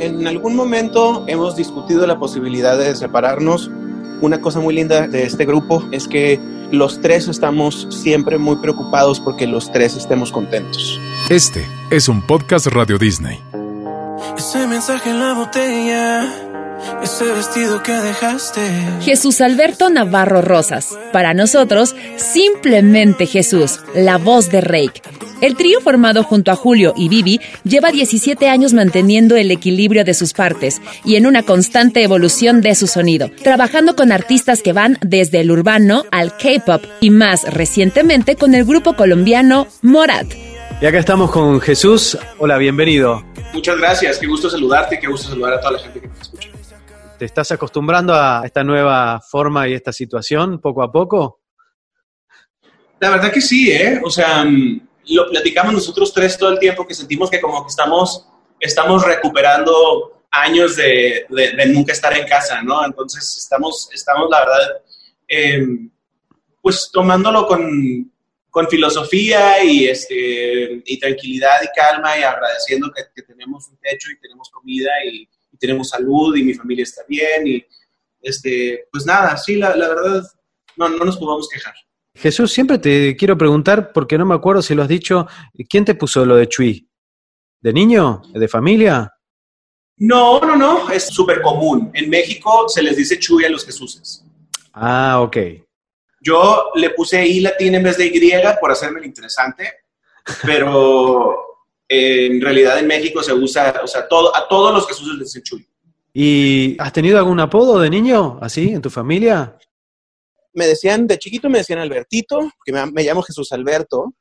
En algún momento hemos discutido la posibilidad de separarnos. Una cosa muy linda de este grupo es que los tres estamos siempre muy preocupados porque los tres estemos contentos. Este es un podcast Radio Disney. Ese mensaje en la botella. Ese vestido que dejaste. Jesús Alberto Navarro Rosas. Para nosotros, simplemente Jesús, la voz de Rake. El trío formado junto a Julio y Vivi lleva 17 años manteniendo el equilibrio de sus partes y en una constante evolución de su sonido, trabajando con artistas que van desde el urbano al K-pop y más recientemente con el grupo colombiano Morat. Y acá estamos con Jesús. Hola, bienvenido. Muchas gracias, qué gusto saludarte y qué gusto saludar a toda la gente que nos escucha. ¿Te estás acostumbrando a esta nueva forma y esta situación poco a poco? La verdad que sí, ¿eh? O sea, mm, lo platicamos nosotros tres todo el tiempo, que sentimos que como que estamos, estamos recuperando años de, de, nunca estar en casa, ¿no? Entonces estamos, estamos la verdad, eh, pues tomándolo con, con, filosofía y, este, y tranquilidad y calma y agradeciendo que, que tenemos un techo y tenemos comida y tenemos salud y mi familia está bien y este, pues nada, sí, la, la verdad, no, no nos podemos quejar. Jesús, siempre te quiero preguntar, porque no me acuerdo si lo has dicho, ¿quién te puso lo de Chui? ¿De niño? ¿De familia? No, no, no, es súper común. En México se les dice Chuy a los Jesuses. Ah, ok. Yo le puse I latín en vez de Y por hacerme el interesante, pero en realidad en México se usa, o sea, todo, a todos los Jesuses les dicen Chuy. ¿Y has tenido algún apodo de niño así en tu familia? Me decían, de chiquito me decían Albertito, que me, me, llamo Jesús Alberto,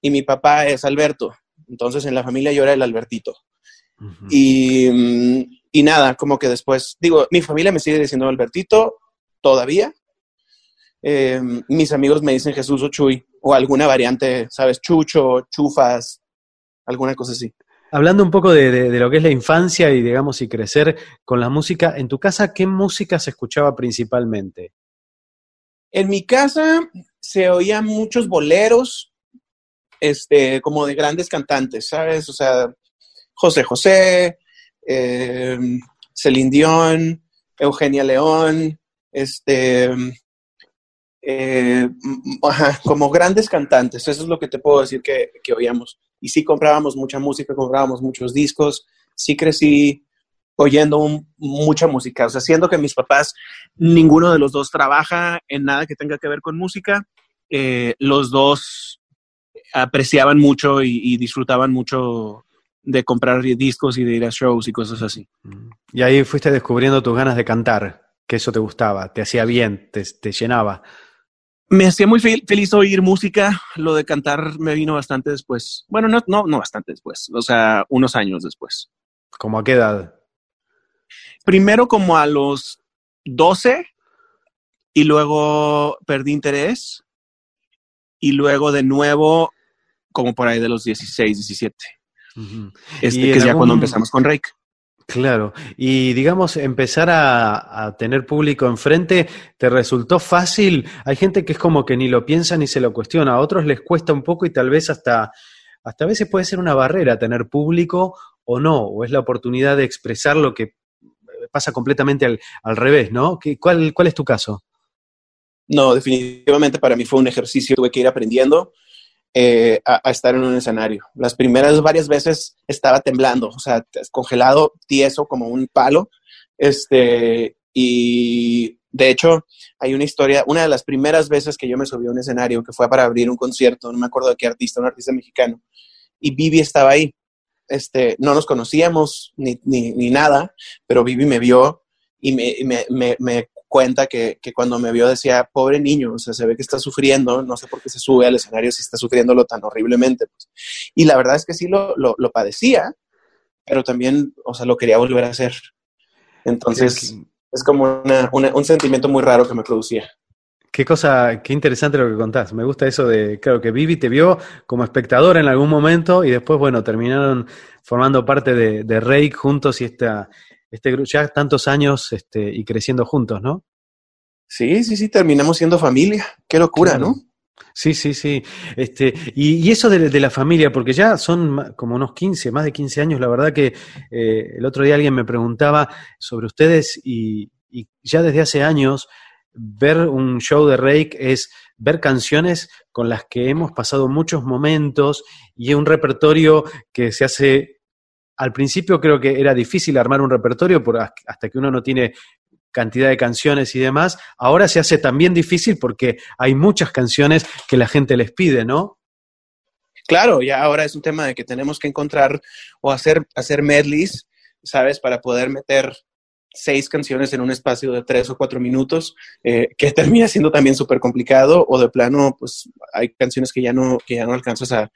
y mi papá es Alberto. Entonces en la familia yo era el Albertito. Uh -huh. y, y nada, como que después, digo, mi familia me sigue diciendo Albertito todavía. Eh, mis amigos me dicen Jesús o Chuy, o alguna variante, ¿sabes? Chucho, Chufas, alguna cosa así. Hablando un poco de, de, de, lo que es la infancia y, digamos, y crecer con la música, en tu casa, ¿qué música se escuchaba principalmente? En mi casa se oían muchos boleros, este, como de grandes cantantes, ¿sabes? O sea, José José, eh, Celine Dion, Eugenia León, este, eh, como grandes cantantes, eso es lo que te puedo decir que, que oíamos y sí comprábamos mucha música, comprábamos muchos discos, sí crecí oyendo un, mucha música, o sea, siendo que mis papás, ninguno de los dos trabaja en nada que tenga que ver con música, eh, los dos apreciaban mucho y, y, disfrutaban mucho de comprar discos y de ir a shows y cosas así. Y ahí fuiste descubriendo tus ganas de cantar, que eso te gustaba, te hacía bien, te, te llenaba. Me hacía muy fel feliz oír música. Lo de cantar me vino bastante después. Bueno, no, no, no bastante después. O sea, unos años después. ¿Cómo a qué edad? Primero como a los 12 y luego perdí interés y luego de nuevo como por ahí de los 16, 17. Uh -huh. Este, que es algún... ya cuando empezamos con Rake. Claro, y digamos, empezar a, a, tener público enfrente, ¿te resultó fácil? Hay gente que es como que ni lo piensa ni se lo cuestiona, a otros les cuesta un poco y tal vez hasta, hasta a veces puede ser una barrera tener público o no, o es la oportunidad de expresar lo que pasa completamente al, al revés, ¿no? ¿Cuál, ¿Cuál es tu caso? No, definitivamente para mí fue un ejercicio, tuve que ir aprendiendo eh, a, estar en un escenario. Las primeras varias veces estaba temblando, o sea, congelado, tieso como un palo. Este, y de hecho, hay una historia, una de las primeras veces que yo me subí a un escenario, que fue para abrir un concierto, no me acuerdo de qué artista, un artista mexicano, y Vivi estaba ahí. Este, no nos conocíamos ni, ni, ni nada, pero Vivi me vio y me, me, me, me cuenta que, que, cuando me vio decía, pobre niño, o sea, se ve que está sufriendo, no sé por qué se sube al escenario si está sufriéndolo tan horriblemente. Pues. Y la verdad es que sí lo, lo, lo, padecía, pero también, o sea, lo quería volver a hacer. Entonces, es como una, una, un sentimiento muy raro que me producía. Qué cosa, qué interesante lo que contás. Me gusta eso de, claro, que Vivi te vio como espectador en algún momento y después, bueno, terminaron formando parte de, de Rake juntos y esta, este grupo, ya tantos años este, y creciendo juntos, ¿no? Sí, sí, sí, terminamos siendo familia. Qué locura, claro. ¿no? Sí, sí, sí. Este, y, eso de, la familia, porque ya son como unos 15, más de 15 años, la verdad que eh, el otro día alguien me preguntaba sobre ustedes y, y, ya desde hace años ver un show de Rake es ver canciones con las que hemos pasado muchos momentos y un repertorio que se hace al principio creo que era difícil armar un repertorio por, hasta que uno no tiene cantidad de canciones y demás. Ahora se hace también difícil porque hay muchas canciones que la gente les pide, ¿no? Claro, ya ahora es un tema de que tenemos que encontrar o hacer, hacer medleys, ¿sabes? Para poder meter seis canciones en un espacio de tres o cuatro minutos, eh, que termina siendo también súper complicado, o de plano, pues hay canciones que ya no, que ya no alcanzas a,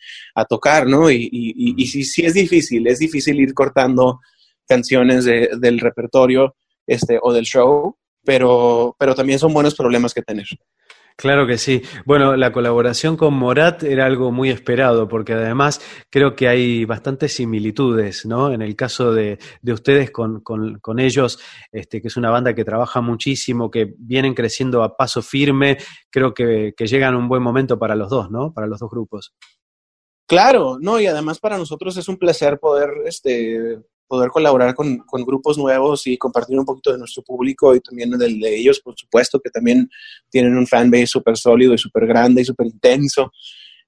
tocar, ¿no? Y, y, sí, sí es difícil, es difícil ir cortando canciones del repertorio este, o del show, pero, pero también son buenos problemas que tener. Claro que sí. Bueno, la colaboración con Morat era algo muy esperado, porque además creo que hay bastantes similitudes, ¿no? En el caso de, de ustedes con, con, ellos, este, que es una banda que trabaja muchísimo, que vienen creciendo a paso firme, creo que, que llegan un buen momento para los dos, ¿no? Para los dos grupos. Claro, no, y además para nosotros es un placer poder este, poder colaborar con, con, grupos nuevos y compartir un poquito de nuestro público y también del de ellos, por supuesto, que también tienen un fanbase súper sólido y súper grande y súper intenso.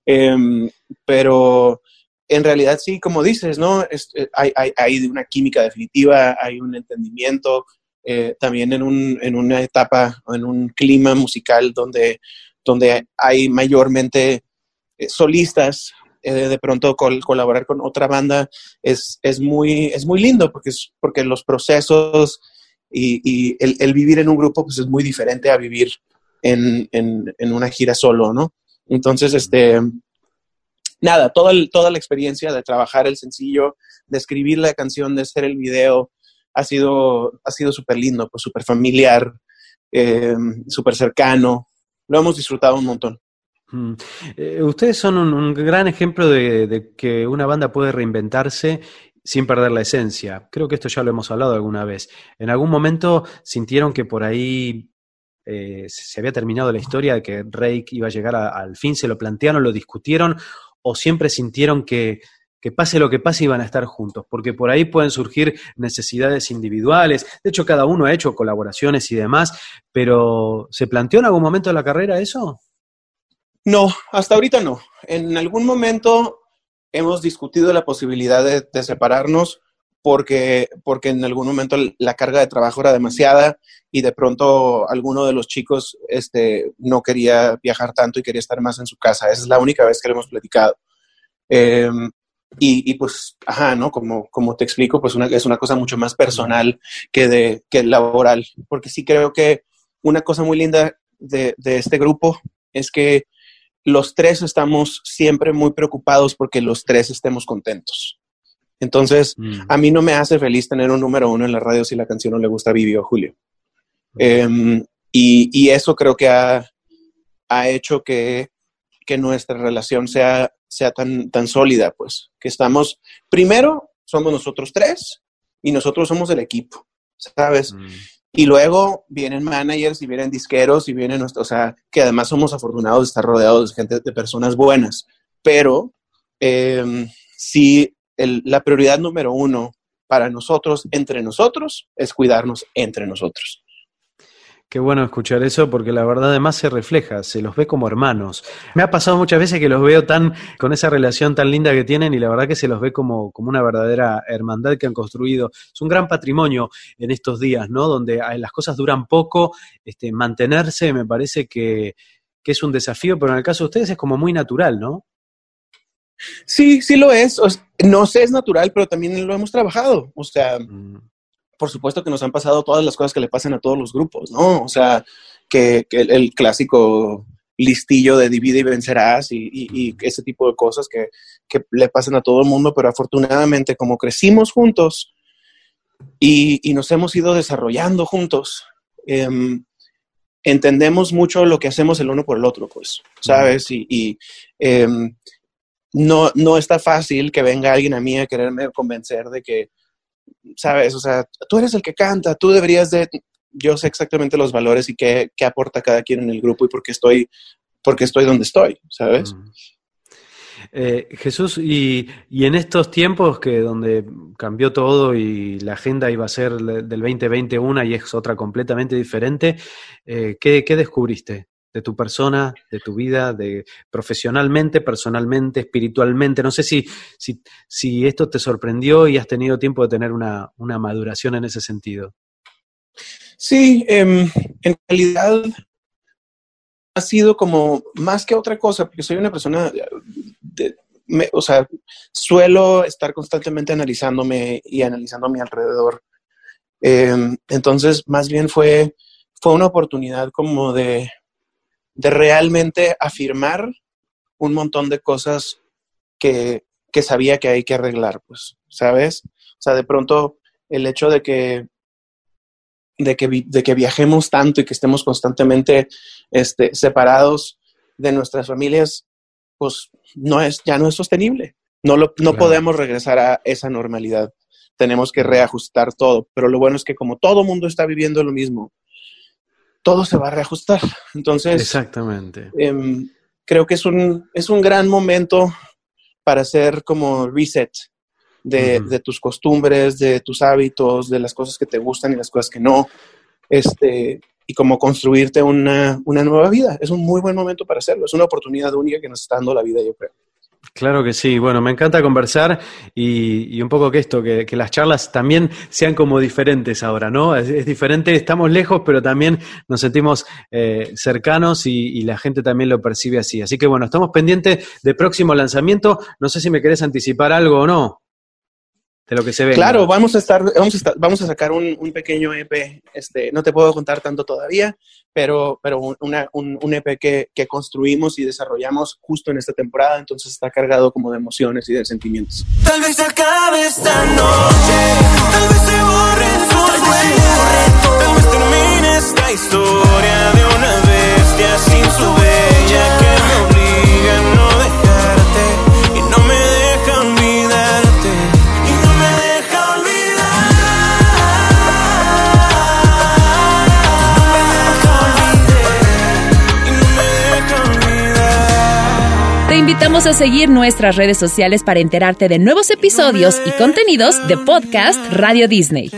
Em, pero en realidad sí, como dices, ¿no? Eh, hay, hay, hay, una química definitiva, hay un entendimiento, eh, también en, un, en una etapa, en un clima musical donde, donde hay mayormente eh, solistas eh, de pronto colaborar con otra banda es, es, muy, es muy lindo porque, es, porque los procesos y, el, vivir en un grupo pues es muy diferente a vivir en, en, una gira solo, ¿no? Entonces, este, nada, toda, toda la experiencia de trabajar el sencillo, de escribir la canción, de hacer el video, ha sido ha sido súper lindo, pues súper familiar, eh, súper cercano. Lo hemos disfrutado un montón. Mm. Eh, ustedes son un, gran ejemplo de, que una banda puede reinventarse sin perder la esencia. Creo que esto ya lo hemos hablado alguna vez. ¿En algún momento sintieron que por ahí eh, se había terminado la historia de que Rake iba a llegar al fin? ¿Se lo plantearon, lo discutieron? ¿O siempre sintieron que, que pase lo que pase iban a estar juntos? Porque por ahí pueden surgir necesidades individuales. De hecho, cada uno ha hecho colaboraciones y demás. Pero ¿se planteó en algún momento de la carrera eso? No, hasta ahorita no. En algún momento hemos discutido la posibilidad de, separarnos porque, porque en algún momento la carga de trabajo era demasiada y de pronto alguno de los chicos este, no quería viajar tanto y quería estar más en su casa. Esa es la única vez que lo hemos platicado. Em, y, pues, ajá, ¿no? Como, como te explico, pues es una cosa mucho más personal que, de, que laboral, porque sí creo que una cosa muy linda de, de este grupo es que los tres estamos siempre muy preocupados porque los tres estemos contentos. Entonces, mm. a mí no me hace feliz tener un número uno en la radio si la canción no le gusta a Vivi o Julio. Em, y, eso creo que ha, hecho que, nuestra relación sea, sea tan, tan sólida, pues, que estamos, primero, somos nosotros tres y nosotros somos el equipo, ¿sabes? Mm. Y luego vienen managers y vienen disqueros y vienen, o sea, que además somos afortunados de estar rodeados de gente, de personas buenas. Pero eh, sí, la prioridad número uno para nosotros, entre nosotros, es cuidarnos entre nosotros. Qué bueno escuchar eso porque la verdad además se refleja, se los ve como hermanos. Me ha pasado muchas veces que los veo tan con esa relación tan linda que tienen y la verdad que se los ve como, como una verdadera hermandad que han construido. Es un gran patrimonio en estos días, ¿no? Donde las cosas duran poco, este, mantenerse me parece que, es un desafío, pero en el caso de ustedes es como muy natural, ¿no? Sí, sí lo es. no sé, es natural, pero también lo hemos trabajado. O sea, mm por supuesto que nos han pasado todas las cosas que le pasan a todos los grupos, ¿no? O sea, que, el, clásico listillo de divide y vencerás y, ese tipo de cosas que, le pasan a todo el mundo, pero afortunadamente como crecimos juntos y, nos hemos ido desarrollando juntos, em, entendemos mucho lo que hacemos el uno por el otro, pues, ¿sabes? Y, em, no, no está fácil que venga alguien a mí a quererme convencer de que ¿sabes? O sea, tú eres el que canta, tú deberías de... Yo sé exactamente los valores y qué, qué aporta cada quien en el grupo y por qué estoy porque estoy donde estoy, ¿sabes? Eh, Jesús, y, y, en estos tiempos que donde cambió todo y la agenda iba a ser del 2020 una y es otra completamente diferente, eh, ¿qué, ¿qué, descubriste de tu persona, de tu vida, de profesionalmente, personalmente, espiritualmente? No sé si, si, esto te sorprendió y has tenido tiempo de tener una, una maduración en ese sentido. Sí, eh, en realidad ha sido como más que otra cosa, porque soy una persona, de, me, o sea, suelo estar constantemente analizándome y analizando a mi alrededor. Eh, entonces, más bien fue, fue una oportunidad como de, de realmente afirmar un montón de cosas que, que sabía que hay que arreglar, pues, ¿sabes? O sea, de pronto el hecho de que de que, de que viajemos tanto y que estemos constantemente este, separados de nuestras familias, pues no es, ya no es sostenible. No, lo, no claro. podemos regresar a esa normalidad. Tenemos que reajustar todo. Pero lo bueno es que como todo mundo está viviendo lo mismo, todo se va a reajustar. Entonces, exactamente. Eh, creo que es un, es un gran momento para hacer como reset de, uh -huh. de, tus costumbres, de tus hábitos, de las cosas que te gustan y las cosas que no. Este, y como construirte una, una nueva vida. Es un muy buen momento para hacerlo. Es una oportunidad única que nos está dando la vida, yo creo. Claro que sí. Bueno, me encanta conversar y, y un poco que esto, que, que, las charlas también sean como diferentes ahora, ¿no? Es, diferente, estamos lejos, pero también nos sentimos eh, cercanos y, y, la gente también lo percibe así. Así que bueno, estamos pendientes de próximo lanzamiento. No sé si me querés anticipar algo o no de lo que se ve. Claro, vamos a estar, vamos a estar, vamos a sacar un, un, pequeño EP. Este, no te puedo contar tanto todavía, pero, pero una, un, un, EP que, que, construimos y desarrollamos justo en esta temporada, entonces está cargado como de emociones y de sentimientos. Tal vez acabe esta noche, tal vez se borren tus huellas, tal vez termine esta historia de una bestia sin su bella que me invitamos a seguir nuestras redes sociales para enterarte de nuevos episodios y contenidos de podcast Radio Disney.